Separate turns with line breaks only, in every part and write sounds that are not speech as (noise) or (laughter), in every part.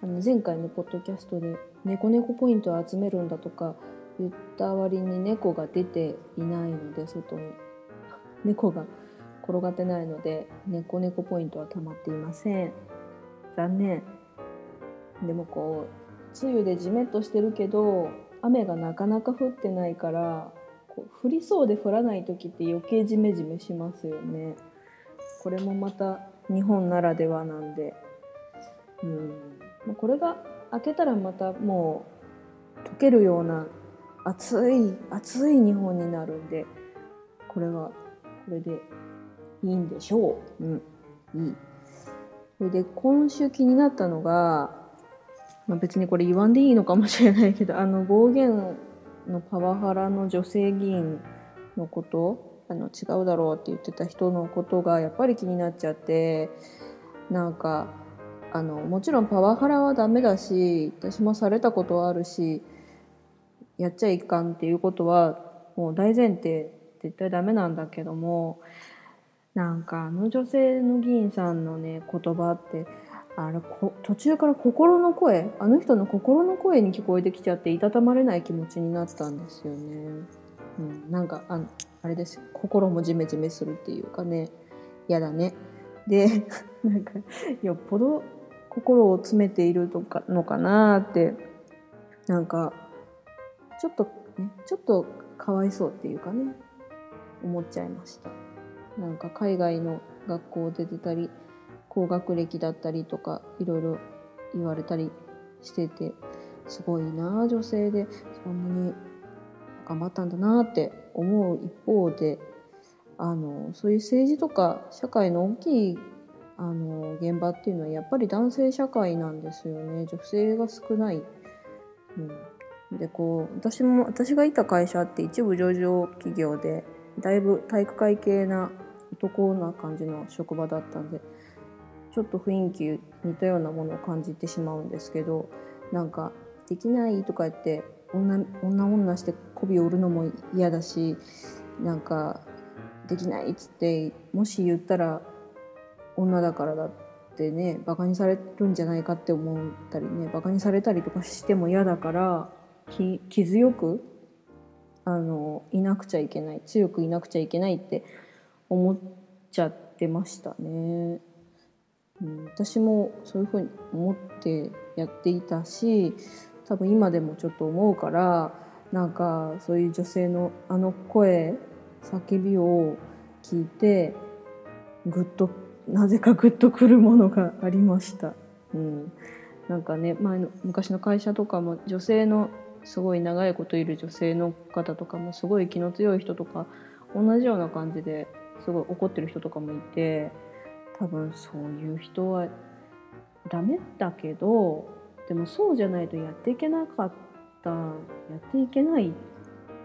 あの前回のポッドキャストで猫猫ポイントを集めるんだとか言った割に猫が出ていないので外に。猫が転がってないので猫猫ポイントは溜まっていません。残念。でもこう梅雨でジメッとしてるけど雨がなかなか降ってないから降りそうで降らない時って余計ジメジメしますよね。これもまた日本ならではなんで。うん。これが開けたらまたもう溶けるような暑い暑い日本になるんでこれはこれでいいんでしょう。うんいい。それで今週気になったのが、まあ、別にこれ言わんでいいのかもしれないけどあの暴言のパワハラの女性議員のことあの違うだろうって言ってた人のことがやっぱり気になっちゃってなんかあのもちろんパワハラはダメだし私もされたことはあるしやっちゃいかんっていうことはもう大前提絶対ダメなんだけどもなんかあの女性の議員さんのね言葉ってあれ途中から心の声あの人の心の声に聞こえてきちゃっていたたまれない気持ちになったんですよね。うん、なんかああれです心もジメジメするっていうかね嫌だね。で (laughs) なんかよっぽど心を詰めているとかのかなってなんかちょっとねちょっとかわいそうっていうかね思っちゃいました。なんか海外の学校出てたり高学歴だったりとかいろいろ言われたりしててすごいな女性でそんなに頑張ったんだなって思う一方であのそういう政治とか社会の大きいあの現場っていうのはやっぱり男性社会なんですよね女性が少ない。うん、でこう私も私がいた会社って一部上場企業でだいぶ体育会系な男な感じの職場だったんでちょっと雰囲気似たようなものを感じてしまうんですけどなんか「できない」とか言って女女女して媚びを売るのも嫌だしなんか「できない」っつってもし言ったら女だからだってねバカにされるんじゃないかって思ったりねバカにされたりとかしても嫌だから気強くあのいなくちゃいけない強くいなくちゃいけないって思っちゃってましたね。うん、私もそういうふうに思ってやっていたし多分今でもちょっと思うからなんかそういう女性のあの声叫びを聞いてぐっとなぜかグッとくるものがありました。うん、なんかね前の昔の会社とかも女性のすごい長いこといる女性の方とかもすごい気の強い人とか同じような感じですごい怒ってる人とかもいて多分そういう人はダメだけどでもそうじゃないとやっていけなかったやっていけないん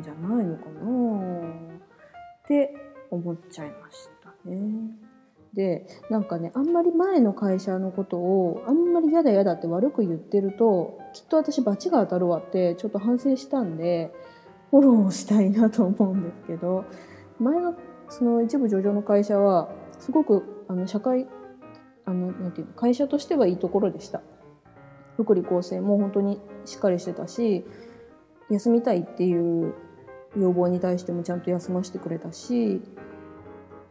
じゃないのかなって思っちゃいましたね。でなんかねあんまり前の会社のことをあんまり嫌だ嫌だって悪く言ってるときっと私罰が当たるわってちょっと反省したんでフォローをしたいなと思うんですけど前のその一部上場の会社はすごくあの社会あのなんていうの会社としてはいいところでした。福利厚生も本当にしっかりしてたし休みたいっていう要望に対してもちゃんと休ませてくれたし、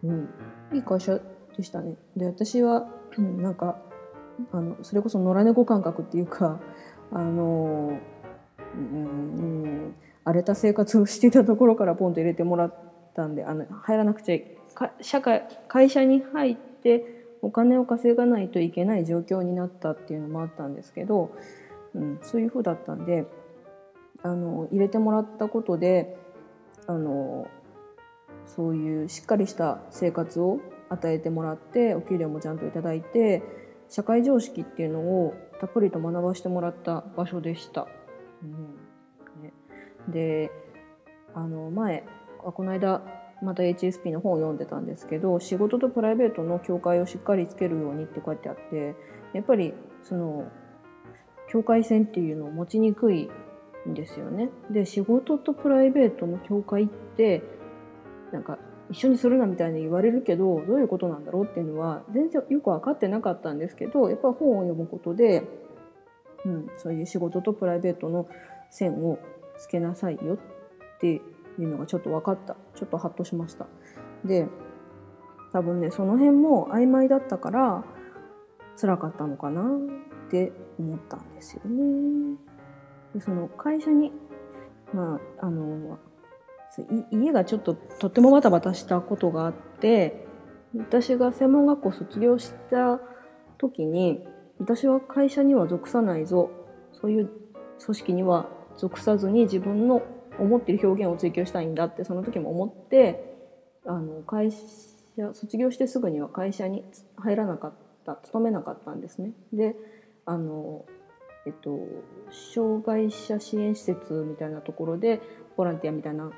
うん、いい会社でしたね。で私は、うん、なんかあのそれこそ野良猫感覚っていうかあの、うん、荒れた生活をしていたところからポンと入れてもらったんであの入らなくちゃ社会会社に入ってお金を稼がないといけない状況になったっていうのもあったんですけど、うん、そういう風だったんであの入れてもらったことであのそういうしっかりした生活を与えてもらってお給料もちゃんと頂いて社会常識っていうのをたっぷりと学ばせてもらった場所でした。うんね、であの前あこの間また HSP の本を読んでたんですけど仕事とプライベートの境界をしっかりつけるようにって書いてあってやっぱりその境界線っていうのを持ちにくいんですよね。で仕事とプライベートの境界ってなんか一緒にするなみたいに言われるけどどういうことなんだろうっていうのは全然よく分かってなかったんですけどやっぱり本を読むことで、うん、そういう仕事とプライベートの線をつけなさいよっていうのがちょっと分かったちょっとハッとしました。で多分ねその辺も曖昧だったから辛かったのかなって思ったんですよね。でその会社にまああの家がちょっととってもバタバタしたことがあって私が専門学校卒業した時に私は会社には属さないぞそういう組織には属さずに自分の思ってる表現を追求したいんだってその時も思ってあの会社卒業してすぐには会社に入らなかった勤めなかったんですね。であのえっと障害者支援施設みたいなところでボランティアみたいな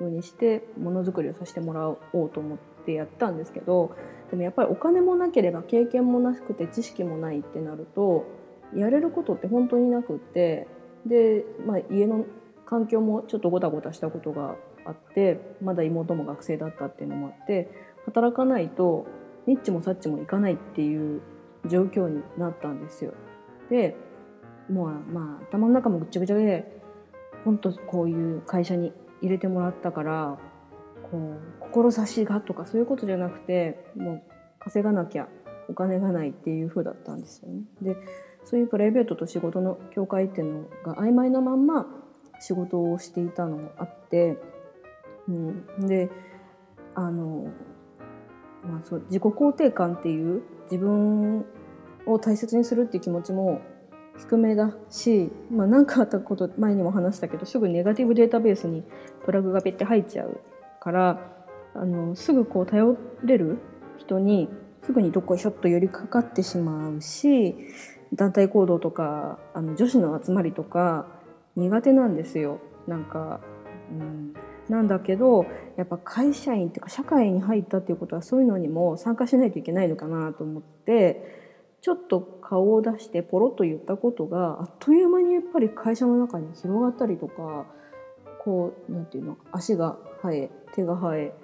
風にしてものづくりをさせてもらおうと思ってやったんですけどでもやっぱりお金もなければ経験もなくて知識もないってなるとやれることって本当になくってで、まあ、家の環境もちょっとごたごたしたことがあってまだ妹も学生だったっていうのもあって働かないとニッチもサッチもいかないっていう状況になったんですよ。でもうまあ頭の中もぐっちゃぐちゃで本当こういう会社に入れてもらったからこう志がとかそういうことじゃなくてもう稼がなきゃお金がないっていう風だったんですよね。でそういうプライベートと仕事の境界っていうのが曖昧なまんま仕事をしていたのもあって、うん、であの、まあ、そう自己肯定感っていう自分を大切にするっていう気持ちも低めだし、まあ、何かあったこと前にも話したけどすぐネガティブデータベースにプラグがペッて入っちゃうからあのすぐこう頼れる人にすぐにどっこいしょっと寄りかかってしまうし団体行動とかあの女子の集まりとか苦手なんですよ。なんか、うん、なんだけどやっぱ会社員っていうか社会に入ったっていうことはそういうのにも参加しないといけないのかなと思ってちょっと顔を出してポロッと言ったことがあっという間にやっぱり会社の中に広がったりとかこうなんていうの足が生え手が生え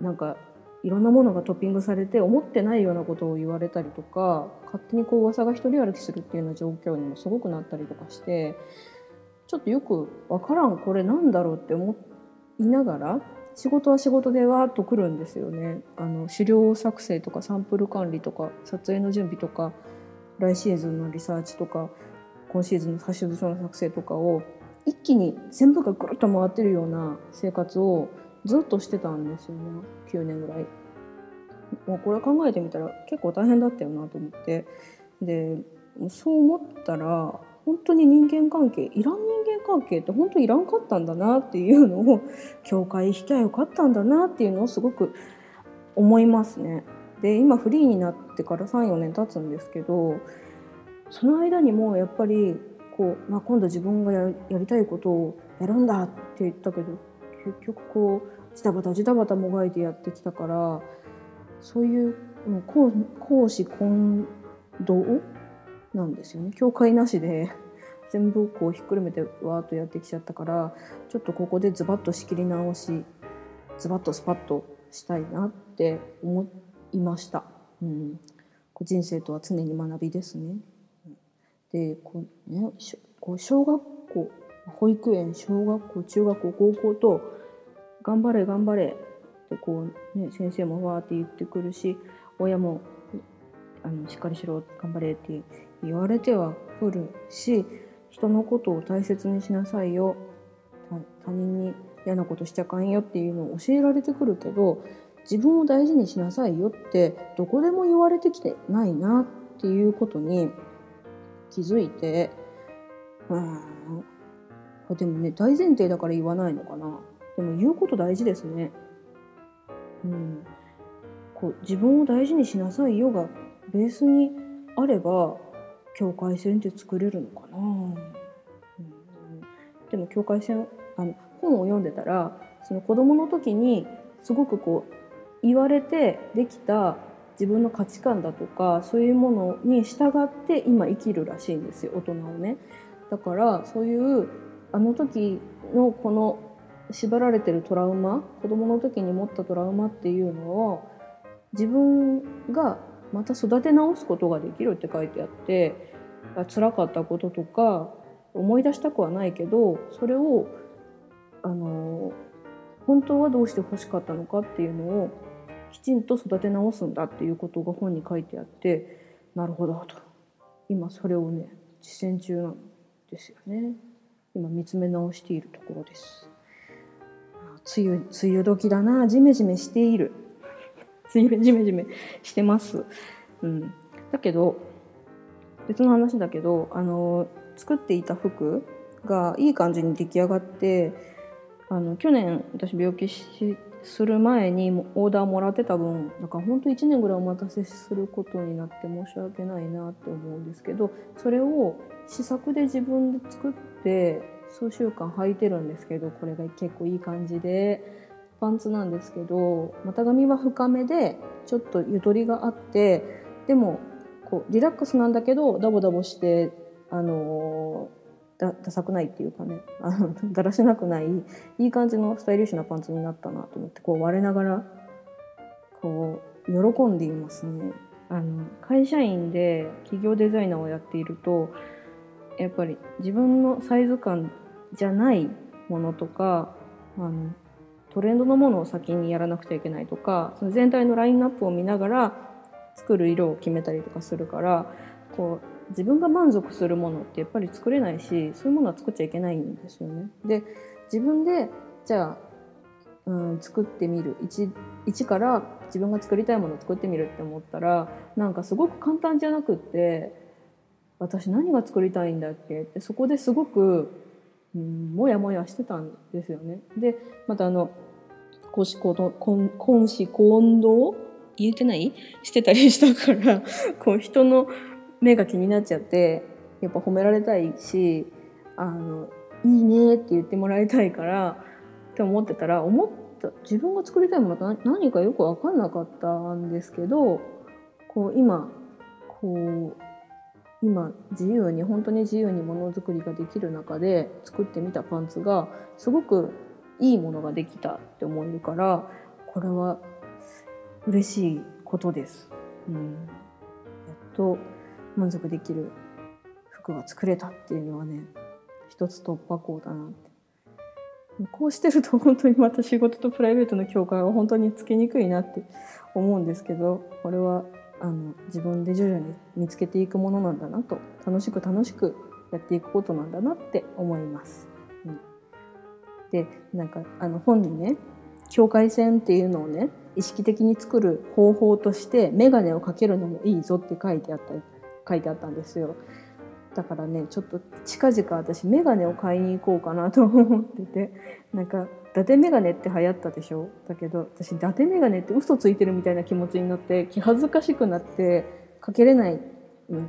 なんかいろんなものがトッピングされて思ってないようなことを言われたりとか勝手にこう噂が一人歩きするっていうような状況にもすごくなったりとかしてちょっとよくわからんこれなんだろうって思いながら仕事は仕事でわーっと来るんですよね。あの資料作成とかサンプル管理とか撮影の準備とか来シーズンのリサーチとか今シーズンの冊子書の作成とかを一気に全部がぐるっと回ってるような生活をずっとしてたんですよね。9年ぐらい。もうこれ考えてみたら結構大変だったよなと思って。でそう思ったら本当に人間関係いらん人間関係って本当いらんかったんだなっていうのを境界引きゃよかったんだなっていうのをすごく思いますね。で今フリーになってから34年経つんですけどその間にもやっぱりこう、まあ、今度自分がやりたいことをやるんだって言ったけど結局こうジタバタジタバタもがいてやってきたからそういう公私混同なんですよね境界なしで (laughs) 全部こうひっくるめてわーっとやってきちゃったからちょっとここでズバッと仕切り直しズバッとスパッとしたいなって思いました。うん、人生とは常に学びですね。でこうねこう小学校保育園小学校中学校高校と頑張れ頑張れってこう、ね、先生もわーって言ってくるし親もあのしっかりしろ頑張れって言われてはくるし人のことを大切にしなさいよ。他人に嫌なことしちゃかんよっていうのを教えられてくるけど自分を大事にしなさいよってどこでも言われてきてないなっていうことに気づいてうんでもね大前提だから言わないのかな。でも言うこと大事ですね。うん、こう自分を大事にしなさいよがベースにあれば境界線って作れるのかな、うん、でも境界線あの本を読んでたらその子供の時にすごくこう言われてできた自分の価値観だとかそういうものに従って今生きるらしいんですよ大人をね。だからそういうあの時のこの縛られてるトラウマ子供の時に持ったトラウマっていうのを自分がまた育て直すことができるって書いてあって辛かったこととか思い出したくはないけどそれをあの本当はどうして欲しかったのかっていうのをきちんと育て直すんだっていうことが本に書いてあってなるほどと。今それをね実践中なんですよね。今見つめ直しているところです。梅雨梅雨時だな。ジメジメしている。梅雨ジメジメしてます。うん。だけど別の話だけどあの作っていた服がいい感じに出来上がってあの去年私病気する前にオーダーもらってた分だから本当1年ぐらいお待たせすることになって申し訳ないなって思うんですけどそれを試作で自分で作って数週間履いてるんですけどこれが結構いい感じで。パンツなんですけど股上は深めでちょっとゆとりがあってでもこうリラックスなんだけどダボダボしてあのだダサくないっていうかねあの (laughs) だらしなくないいい感じのスタイリッシュなパンツになったなと思ってこう割れながらこう喜んでいますね。あの会社員で企業デザイナーをやっているとやっぱり自分のサイズ感じゃないものとかあのトレンドのものを先にやらなくちゃいけないとかその全体のラインナップを見ながら作る色を決めたりとかするからこう自分が満足するものってやっぱり作れないしそういうものは作っちゃいけないんですよね。で自分でじゃあ、うん、作ってみる一一から自分が作りたいものを作ってみるって思ったらなんかすごく簡単じゃなくって私何が作りたいんだっけ？ってそこですごく、うん、もやもやしてたんですよね。でまたあの公私公公私混同言えてない？してたりしたから (laughs) こう人の目が気になっちゃってやっぱ褒められたいしあのいいねって言ってもらいたいからって思ってたら思った自分が作りたいものが何かよく分かんなかったんですけどこう今こう今自由に本当に自由にものづくりができる中で作ってみたパンツがすごくいいものができたって思えるからこれは嬉しいことです。うん、やっと満足できる服が作れたっていうのはね一つ突破口だなってこうしてると (laughs) 本当にまた仕事とプライベートの境界は本当につけにくいなって思うんですけどこれはあの自分で徐々に見つけていくものなんだなと楽しく楽しくやっていくことなんだなって思います。でなんかあの本にね境界線っていうのをね意識的に作る方法として眼鏡をかけるのもいいぞって書いてあった書いてあったんですよ。だからねちょっと近々私眼鏡を買いに行こうかなと思っててなんか伊達眼鏡って流行ったでしょ？だけど私伊達眼鏡って嘘ついてるみたいな気持ちになって気恥ずかしくなってかけれない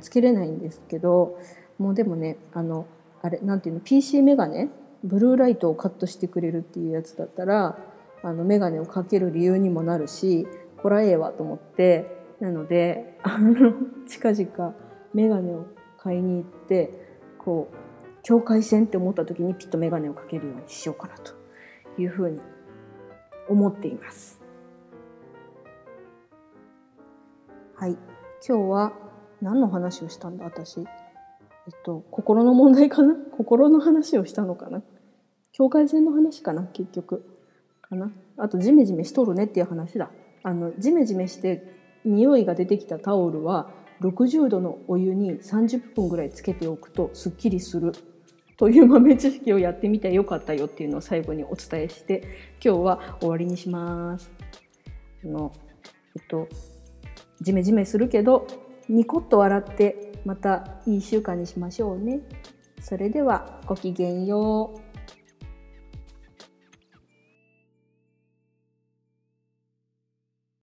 つけれないんですけどもうでもねあのあれなんていうの？PC 眼鏡ブルーライトをカットしてくれるっていうやつだったらあの眼鏡をかける理由にもなるしこらええわと思ってなのであの (laughs) 近々眼鏡を買いに行ってこう境界線って思った時にピッと眼鏡をかけるようにしようかなというふうに思っています。はい。今日は何の話をしたんだ私？えっと、心の問題かな？心の話をしたのかな？境界線の話かな結局。かなあと、ジメジメしとるねっていう話だ。あの、ジメジメして匂いが出てきたタオルは60度のお湯に30分ぐらいつけておくとすっきりするという豆知識をやってみてよかったよっていうのを最後にお伝えして今日は終わりにします。あのえっとジメジメするけどニコッと笑ってまたいい習慣にしましょうね。それではごきげんよう。